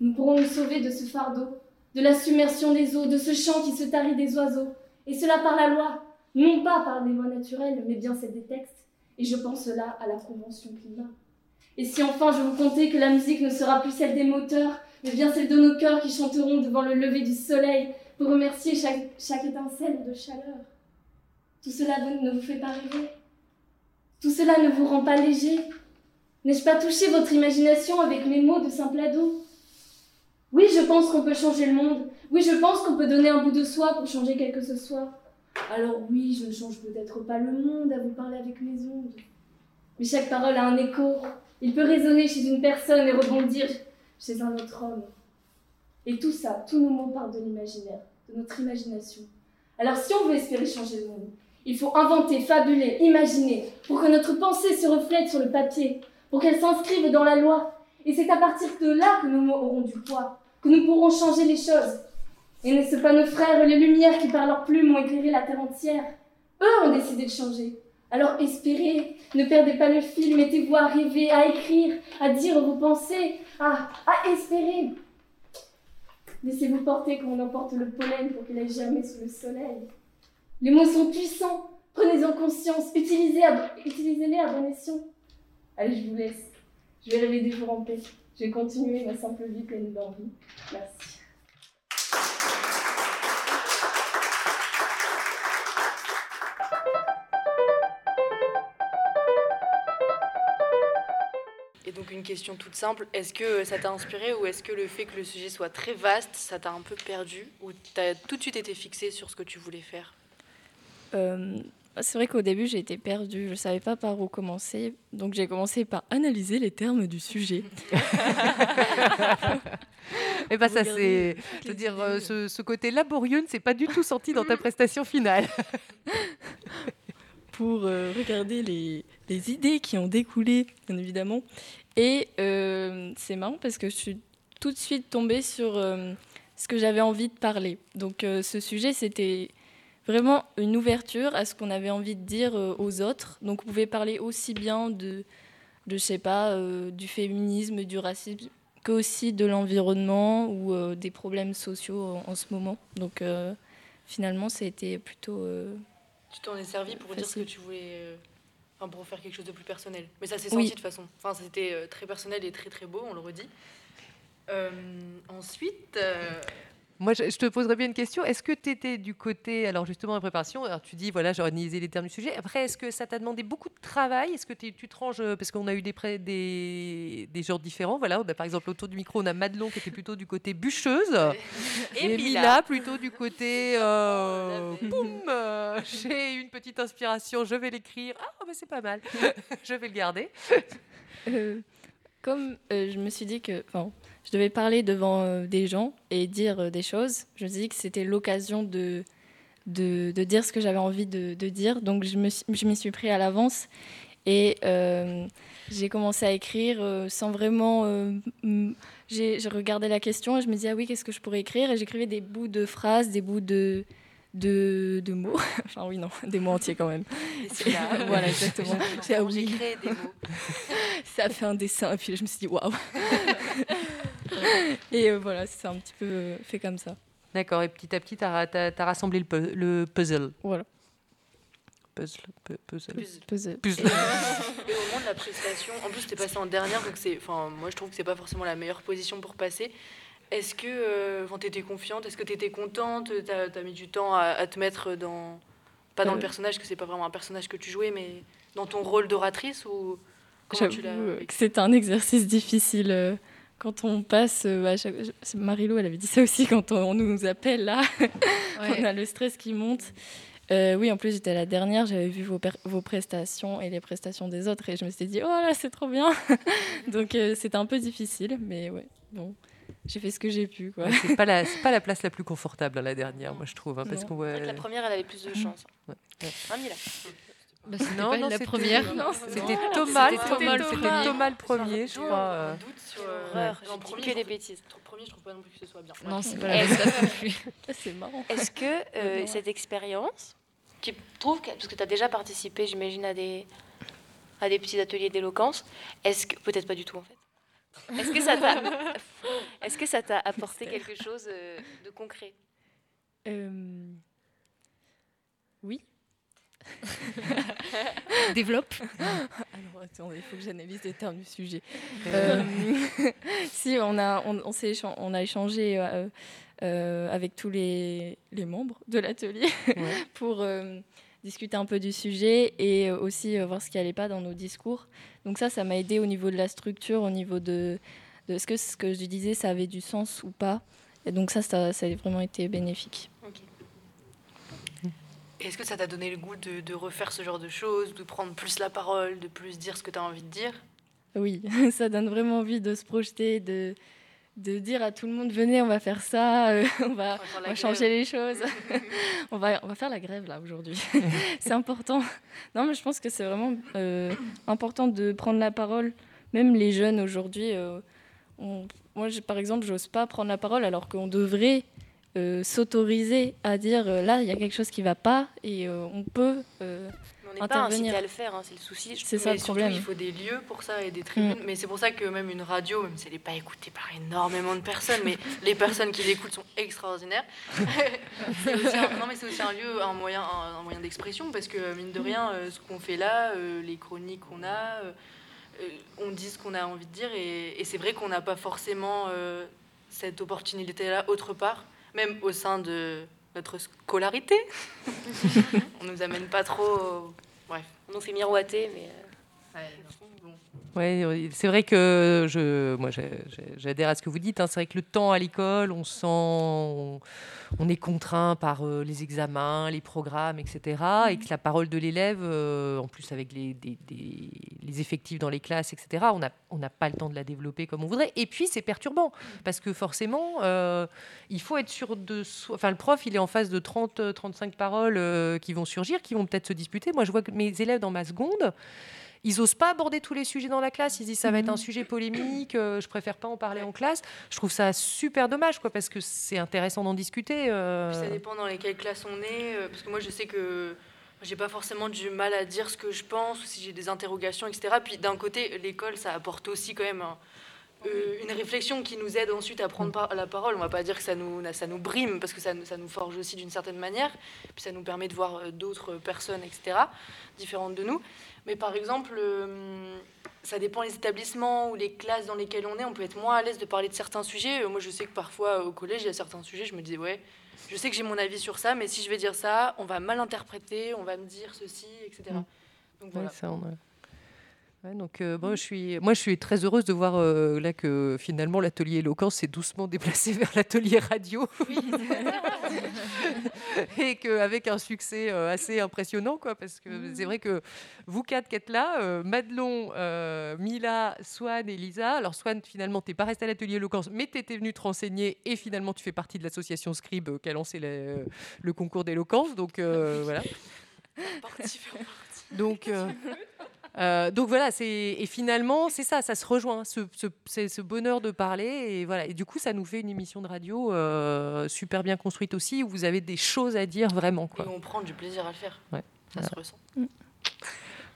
[SPEAKER 16] nous pourrons nous sauver de ce fardeau, de la submersion des eaux, de ce chant qui se tarit des oiseaux, et cela par la loi, non pas par des lois naturelles, mais bien celle des textes, et je pense là à la Convention climat. Et si enfin je vous contais que la musique ne sera plus celle des moteurs, mais bien celle de nos cœurs qui chanteront devant le lever du soleil pour remercier chaque, chaque étincelle de chaleur. Tout cela ne vous fait pas rêver Tout cela ne vous rend pas léger N'ai-je pas touché votre imagination avec mes mots de simple ado Oui, je pense qu'on peut changer le monde. Oui, je pense qu'on peut donner un bout de soi pour changer quel que ce soit. Alors oui, je ne change peut-être pas le monde à vous parler avec mes ondes. Mais chaque parole a un écho. Il peut résonner chez une personne et rebondir chez un autre homme. Et tout ça, tous nos mots partent de l'imaginaire, de notre imagination. Alors si on veut espérer changer le monde, il faut inventer, fabuler, imaginer, pour que notre pensée se reflète sur le papier, pour qu'elle s'inscrive dans la loi. Et c'est à partir de là que nos mots auront du poids, que nous pourrons changer les choses. Et n'est-ce pas nos frères, les Lumières, qui par leurs plumes ont éclairé la terre entière? Eux ont décidé de changer. Alors espérez, ne perdez pas le fil, mettez-vous à rêver, à écrire, à dire vos pensées, à, à espérer. Laissez-vous porter comme on emporte le pollen pour qu'il aille germer sous le soleil. Les mots sont puissants, prenez-en conscience, utilisez-les à bon escient. Allez, je vous laisse. Je vais rêver des jours en paix. Je vais continuer ma simple vie pleine d'envie. Merci.
[SPEAKER 7] Et donc une question toute simple, est-ce que ça t'a inspiré ou est-ce que le fait que le sujet soit très vaste, ça t'a un peu perdu ou t'as tout de suite été fixé sur ce que tu voulais faire?
[SPEAKER 6] Euh, c'est vrai qu'au début, j'ai été perdue. Je ne savais pas par où commencer. Donc, j'ai commencé par analyser les termes du sujet.
[SPEAKER 9] Et bah ça
[SPEAKER 6] Regarder
[SPEAKER 9] c'est,
[SPEAKER 6] toutes
[SPEAKER 9] je veux dire, euh, ce, ce côté laborieux ne s'est pas du tout senti dans ta prestation finale.
[SPEAKER 6] pour euh, regarder les, les idées qui ont découlé, bien évidemment. Et euh, c'est marrant parce que je suis tout de suite tombée sur ce que j'avais envie de parler. Donc ce sujet, c'était vraiment une ouverture à ce qu'on avait envie de dire euh, aux autres. Donc on pouvait parler aussi bien de, de je sais pas, euh, du féminisme, du racisme, que aussi de l'environnement ou euh, des problèmes sociaux en, en ce moment. Donc euh, finalement, ça a été plutôt...
[SPEAKER 7] Tu t'en es servi pour dire ce que tu voulais, enfin pour faire quelque chose de plus personnel. Mais ça s'est
[SPEAKER 6] Oui.
[SPEAKER 7] senti de toute façon. Enfin, c'était très personnel et très très beau, on le redit. Ensuite,
[SPEAKER 9] Moi, je, je te poserais bien une question. Est-ce que tu étais du côté, alors justement, en préparation, alors tu dis, voilà, j'ai organisé les termes du sujet. Après, est-ce que ça t'a demandé beaucoup de travail? Est-ce que tu te ranges, euh, parce qu'on a eu des, des, des genres différents. Voilà, on a, par exemple, autour du micro, on a Madelon qui était plutôt du côté bûcheuse.
[SPEAKER 7] Et
[SPEAKER 9] et
[SPEAKER 7] Mila.
[SPEAKER 9] Plutôt du côté, euh, boum, euh, j'ai une petite inspiration, je vais l'écrire. Ah, bah, c'est pas mal. je vais le garder.
[SPEAKER 6] Euh, comme je me suis dit que enfin, je devais parler devant euh, des gens et dire euh, des choses, je me suis dit que c'était l'occasion de, de, de dire ce que j'avais envie de, de dire. Donc je suis- m'y suis pris à l'avance et euh, j'ai commencé à écrire sans vraiment... euh, j'ai regardé la question et je me disais, ah oui, qu'est-ce que je pourrais écrire? Et j'écrivais des bouts de phrases, des bouts de... De, de mots, enfin oui, non, des mots entiers quand même. Voilà, exactement. J'ai oui.
[SPEAKER 7] créé des mots.
[SPEAKER 6] ça a fait un dessin et puis je me suis dit waouh. et euh, voilà, c'est un petit peu euh, fait comme ça.
[SPEAKER 9] D'accord, et petit à petit, tu as, rassemblé le, pu- le puzzle.
[SPEAKER 6] Voilà.
[SPEAKER 9] Puzzle, pu- puzzle.
[SPEAKER 6] Puzzle.
[SPEAKER 9] Puzzle.
[SPEAKER 7] Et au moment de la prestation, en plus t'es passé en dernière, donc c'est, enfin moi je trouve que c'est pas forcément la meilleure position pour passer. Est-ce que, euh, enfin, t'étais confiante? Est-ce que t'étais contente? T'as as mis du temps à, à te mettre dans, pas dans le
[SPEAKER 6] Euh.
[SPEAKER 7] personnage, que c'est pas vraiment un personnage que tu jouais, mais dans ton rôle d'oratrice ou comment tu l'as
[SPEAKER 6] J'avoue que c'était un exercice difficile. Quand on passe, euh, à chaque... Marilou, elle avait dit ça aussi quand on, on nous appelle là, on a le stress qui monte. Euh, oui, en plus, j'étais la dernière, j'avais vu vos, prestations et les prestations des autres, et je me suis dit, oh là, c'est trop bien. Donc, euh, c'était un peu difficile, mais ouais, bon, j'ai fait ce que j'ai pu. Quoi.
[SPEAKER 9] Ouais, c'est pas la c'est pas la place la plus confortable hein, la dernière, moi je trouve, hein, parce qu'on
[SPEAKER 2] que la première, elle avait plus de chance.
[SPEAKER 9] Ouais.
[SPEAKER 2] Hein, Mila
[SPEAKER 3] Bah, c'était
[SPEAKER 9] Non,
[SPEAKER 3] pas
[SPEAKER 9] non,
[SPEAKER 3] la
[SPEAKER 9] c'était-
[SPEAKER 3] première.
[SPEAKER 9] C'était Thomas,
[SPEAKER 3] Thomas
[SPEAKER 9] premier,
[SPEAKER 3] le premier.
[SPEAKER 9] Thomas le premier, je crois. euh.
[SPEAKER 7] doute sur premier,
[SPEAKER 2] que
[SPEAKER 7] je
[SPEAKER 2] des bêtises.
[SPEAKER 7] Premier, je trouve pas non plus que ce soit bien.
[SPEAKER 3] Non, c'est pas la
[SPEAKER 2] Est-ce
[SPEAKER 3] bonne
[SPEAKER 2] que-
[SPEAKER 3] plus.
[SPEAKER 6] c'est marrant.
[SPEAKER 2] Est-ce que euh, cette expérience, tu trouves que, parce que tu as déjà participé, j'imagine, à des, à des petits ateliers d'éloquence, est-ce que, peut-être pas du tout en fait, est-ce que ça t'a, est-ce que ça t'a apporté quelque chose euh, de concret?
[SPEAKER 6] Euh, Oui.
[SPEAKER 3] Développe.
[SPEAKER 6] Alors, attends, il faut que j'analyse les termes du sujet. Euh, si, on a, on, on s'est échan- on a échangé euh, euh, avec tous les, les membres de l'atelier pour euh, discuter un peu du sujet et euh, aussi euh, voir ce qui n'allait pas dans nos discours. Donc ça, ça m'a aidé au niveau de la structure, au niveau de, de est-ce que ce que je disais, ça avait du sens ou pas. Et donc ça, ça, ça a vraiment été bénéfique.
[SPEAKER 7] Est-ce que ça t'a donné le goût de, de refaire ce genre de choses, de prendre plus la parole, de plus dire ce que tu as envie de dire?
[SPEAKER 6] Oui, ça donne vraiment envie de se projeter, de, de dire à tout le monde venez, on va faire ça, euh, on va, on changer les choses. on, va, on va faire la grève là aujourd'hui. c'est important. Non, mais je pense que c'est vraiment euh, important de prendre la parole. Même les jeunes aujourd'hui, euh, moi par exemple, j'ose pas prendre la parole alors qu'on devrait euh, s'autoriser à dire euh, là, il y a quelque chose qui va pas et euh, on peut
[SPEAKER 2] On n'est pas incité à le faire, hein, c'est le souci.
[SPEAKER 6] C'est ça le
[SPEAKER 7] surtout,
[SPEAKER 6] problème.
[SPEAKER 7] il faut des lieux pour ça et des tribunes.
[SPEAKER 6] Mm.
[SPEAKER 7] Mais c'est pour ça que même une radio, même si elle n'est pas écoutée par énormément de personnes, mais les personnes qui l'écoutent sont extraordinaires. c'est aussi un, non, mais c'est aussi un lieu, un moyen, un, un moyen d'expression parce que mine de rien, ce qu'on fait là, les chroniques qu'on a, on dit ce qu'on a envie de dire et, et c'est vrai qu'on n'a pas forcément euh, cette opportunité-là autre part, même au sein de notre scolarité. on nous amène pas trop. Bref.
[SPEAKER 2] On nous fait miroiter, mais. euh,
[SPEAKER 9] Ouais, oui, c'est vrai que je, moi, j'adhère à ce que vous dites. hein. C'est vrai que le temps à l'école, on sent, on, est contraint par euh, les examens, les programmes, etc. Et que la parole de l'élève, euh, en plus avec les, effectifs dans les classes, etc., on n'a pas le temps de la développer comme on voudrait. Et puis, c'est perturbant parce que forcément, euh, il faut être sûr de. Enfin, le prof, il est en face de 30, euh, 35 paroles euh, qui vont surgir, qui vont peut-être se disputer. Moi, je vois que mes élèves dans ma seconde, ils osent pas aborder tous les sujets dans la classe. Ils disent ça va être un sujet polémique, euh, je préfère pas en parler en classe. Je trouve ça super dommage, quoi, parce que c'est intéressant d'en discuter. euh.
[SPEAKER 7] Ça dépend dans lesquelles classes on est. euh, Parce que moi, je sais que j'ai pas forcément du mal à dire ce que je pense ou si j'ai des interrogations, etc. Puis d'un côté, l'école, ça apporte aussi quand même un- euh, une réflexion qui nous aide ensuite à prendre par- la parole. On va pas dire que ça nous, ça nous brime, parce que ça, nous- ça nous forge aussi d'une certaine manière. Puis ça nous permet de voir d'autres personnes, etc., différentes de nous. Mais par exemple, euh, ça dépend les établissements ou les classes dans lesquelles on est. On peut être moins à l'aise de parler de certains sujets. Euh, Moi, je sais que parfois, au collège, il y a certains sujets, je me disais, ouais, je sais que j'ai mon avis sur ça, mais si je vais dire ça, on va mal interpréter, on va me dire ceci, etc. Donc
[SPEAKER 9] Ouais,
[SPEAKER 7] voilà.
[SPEAKER 9] ça, on a- Ouais, donc, euh, bon, je suis, moi, je suis très heureuse de voir euh, là que finalement l'atelier éloquence s'est doucement déplacé vers l'atelier radio. et qu'avec un succès euh, assez impressionnant, quoi, parce que c'est vrai que vous quatre qui êtes là, Madelon, Mila, Swan et Lisa. Alors, Swan, finalement, tu n'es pas resté à l'atelier éloquence, mais tu étais venue te renseigner et finalement, tu fais partie de l'association Scribe qui a lancé le, le concours d'éloquence. Donc, voilà. Donc, euh, donc voilà, c'est et finalement c'est ça, ça se rejoint, ce, ce, c'est ce bonheur de parler et voilà. Et du coup, ça nous fait une émission de radio euh, super bien construite aussi où vous avez des choses à dire vraiment quoi.
[SPEAKER 7] Et on prend du plaisir à le faire.
[SPEAKER 9] Ouais.
[SPEAKER 7] Ça
[SPEAKER 9] Voilà.
[SPEAKER 7] se ressent.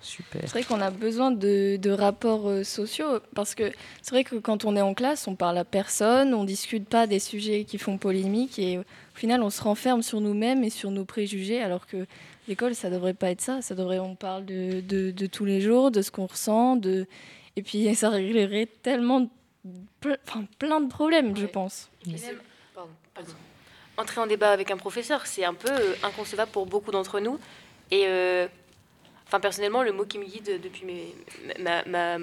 [SPEAKER 9] Super.
[SPEAKER 6] C'est vrai qu'on a besoin de, de rapports euh, sociaux parce que c'est vrai que quand on est en classe, on parle à personne, on discute pas des sujets qui font polémique et au final, on se renferme sur nous-mêmes et sur nos préjugés alors que l'école, ça devrait pas être ça. Ça devrait, on parle de, de, de tous les jours, de ce qu'on ressent, de... et puis ça réglerait tellement ple- enfin, plein de problèmes, je pense.
[SPEAKER 2] Et même- Entrer en débat avec un professeur, c'est un peu euh, inconcevable pour beaucoup d'entre nous. Et euh, enfin, personnellement, le mot qui me guide depuis mes- ma- ma-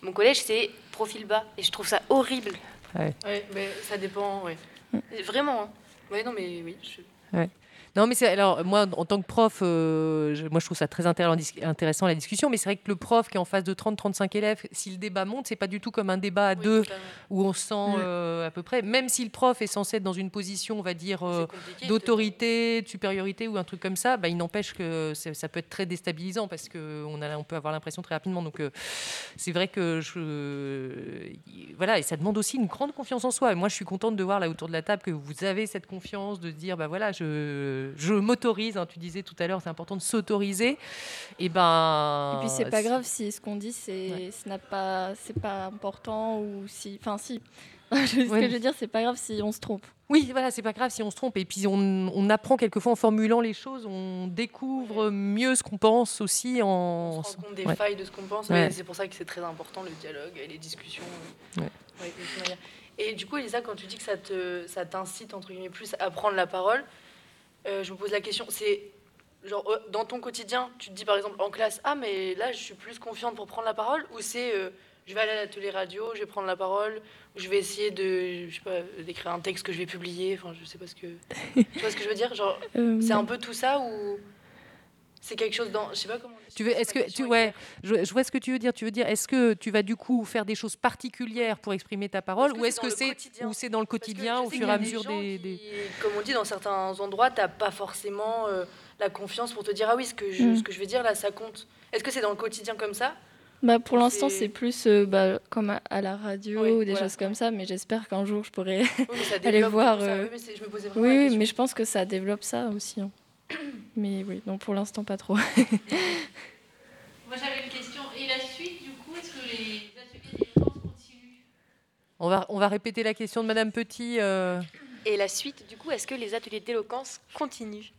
[SPEAKER 2] mon collège, c'est profil bas. Et je trouve ça horrible.
[SPEAKER 7] Ouais, mais ça dépend, ouais.
[SPEAKER 2] Vraiment. hein.
[SPEAKER 7] Ouais, non, mais oui. je-
[SPEAKER 9] Ouais. Non, mais c'est alors moi en tant que prof, euh, je- moi je trouve ça très intér- intéressant la discussion, mais c'est vrai que le prof qui est en face de 30-35 élèves, si le débat monte, c'est pas du tout comme un débat à deux où on se sent
[SPEAKER 7] Mm.
[SPEAKER 9] euh, à peu près, même si le prof est censé être dans une position, on va dire euh, d'autorité, de supériorité ou un truc comme ça, bah, il n'empêche que ça peut être très déstabilisant parce que on a, on peut avoir l'impression très rapidement. Donc c'est vrai que je, voilà, et ça demande aussi une grande confiance en soi. Et moi, je suis contente de voir là autour de la table que vous avez cette confiance de dire, bah voilà, je, je m'autorise. hein, tu disais tout à l'heure, c'est important de s'autoriser. Et ben.
[SPEAKER 18] Et puis c'est pas grave si ce qu'on dit c'est ce n'a pas c'est pas important ou si enfin si ce
[SPEAKER 9] Ouais.
[SPEAKER 18] que je veux dire c'est pas grave si on se trompe.
[SPEAKER 9] Oui, voilà, c'est pas grave si on se trompe. Et puis on, on apprend quelquefois en formulant les choses, on découvre mieux ce qu'on pense aussi en.
[SPEAKER 7] On se rend compte des
[SPEAKER 9] Ouais.
[SPEAKER 7] failles de ce qu'on pense. C'est pour ça que c'est très important le dialogue et les discussions. Et du coup, Elisa, quand tu dis que ça te ça t'incite entre guillemets plus à prendre la parole, euh, je me pose la question, c'est genre euh, dans ton quotidien, tu te dis par exemple en classe, ah mais là je suis plus confiante pour prendre la parole, ou c'est euh, je vais aller à l'atelier radio, je vais prendre la parole, ou je vais essayer de je sais pas d'écrire un texte que je vais publier, enfin je sais pas ce que tu vois ce que je veux dire, genre c'est un peu tout ça ou c'est quelque chose dans je sais pas comment
[SPEAKER 9] Tu veux, est-ce que tu ouais, je, je vois ce que tu veux dire. Tu veux dire, est-ce que tu vas du coup faire des choses particulières pour exprimer ta parole, ou est-ce que c'est ou c'est dans le quotidien au fur et à
[SPEAKER 7] des
[SPEAKER 9] mesure des, des-
[SPEAKER 7] comme on dit dans certains endroits, t'as pas forcément euh, la confiance pour te dire ah oui ce que je,
[SPEAKER 18] Mm.
[SPEAKER 7] ce que je vais dire là ça compte. Est-ce que c'est dans le quotidien comme ça
[SPEAKER 18] Bah pour
[SPEAKER 7] Ou
[SPEAKER 18] l'instant
[SPEAKER 7] c'est-
[SPEAKER 18] plus euh, bah, comme à, à la radio
[SPEAKER 7] Oui,
[SPEAKER 18] ou des
[SPEAKER 7] voilà.
[SPEAKER 18] choses comme ça mais j'espère qu'un jour je pourrai aller voir. euh,
[SPEAKER 7] Oui, je me posais
[SPEAKER 18] mais je pense que ça développe ça aussi. hein. Mais oui non pour l'instant pas trop.
[SPEAKER 19] Moi j'avais une question. Et la suite, du coup, est-ce que les ateliers d'éloquence continuent?
[SPEAKER 9] On va on va répéter la question de Madame Petit. euh.
[SPEAKER 2] Et la suite, du coup, est-ce que les ateliers d'éloquence continuent?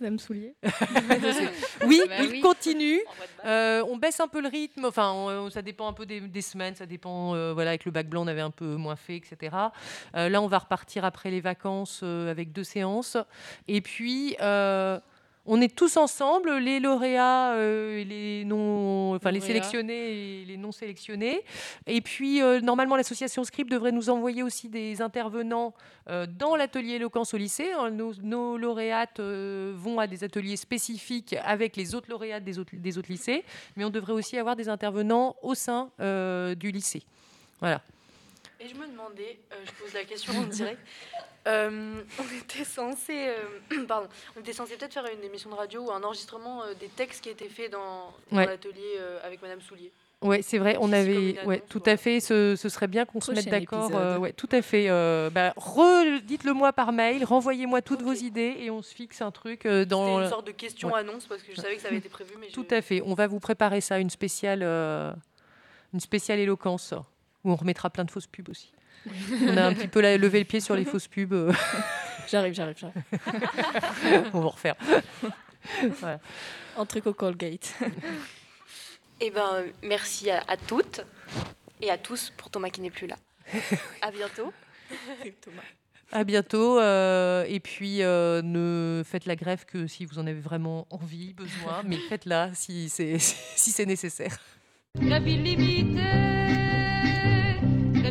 [SPEAKER 18] Madame Soulier
[SPEAKER 9] Oui,
[SPEAKER 2] Bah
[SPEAKER 9] il
[SPEAKER 2] oui.
[SPEAKER 9] continue. Euh, on baisse un peu le rythme. Enfin, on- ça dépend un peu des, des semaines. Ça dépend. euh, voilà, avec le bac blanc, on avait un peu moins fait, etc. Euh, là, on va repartir après les vacances avec deux séances. Et puis. euh, on est tous ensemble, les lauréats, euh, et les non, enfin les
[SPEAKER 18] Lauréats.
[SPEAKER 9] sélectionnés et les non sélectionnés. Et puis euh, normalement l'association Script devrait nous envoyer aussi des intervenants euh, dans l'atelier éloquence au lycée. hein. Nos, nos lauréates vont à des ateliers spécifiques avec les autres lauréates des autres, des autres lycées, mais on devrait aussi avoir des intervenants au sein du lycée. Voilà.
[SPEAKER 7] Et je me demandais, je pose la question en direct. Euh, on était censé, euh, pardon, on était censé peut-être faire une émission de radio ou un enregistrement euh, des textes qui étaient faits dans, dans
[SPEAKER 9] Ouais.
[SPEAKER 7] l'atelier euh, avec Madame Soulier.
[SPEAKER 9] Ouais, c'est vrai, on avait, ouais, tout à fait. Ce, ce serait bien qu'on se mette d'accord. euh, ouais, tout à fait. euh, bah, re- dites-le moi par mail, renvoyez-moi toutes vos idées et on se fixe un truc euh, dans.
[SPEAKER 7] C'était une sorte de question-annonce parce que je savais que ça avait été prévu, mais je-
[SPEAKER 9] Tout à fait. On va vous préparer ça, une spéciale, euh, une spéciale éloquence où on remettra plein de fausses pubs aussi. On a un petit peu levé le pied sur les fausses pubs. euh.
[SPEAKER 18] J'arrive, j'arrive, j'arrive.
[SPEAKER 9] on va refaire. Voilà.
[SPEAKER 18] Un truc au Colgate.
[SPEAKER 2] Eh ben, merci à, à toutes et à tous pour Thomas qui n'est plus là. à bientôt.
[SPEAKER 9] À bientôt. euh, et puis, euh, ne faites la grève que si vous en avez vraiment envie, besoin, mais faites-la si c'est si c'est nécessaire.
[SPEAKER 19] La vie limitée, la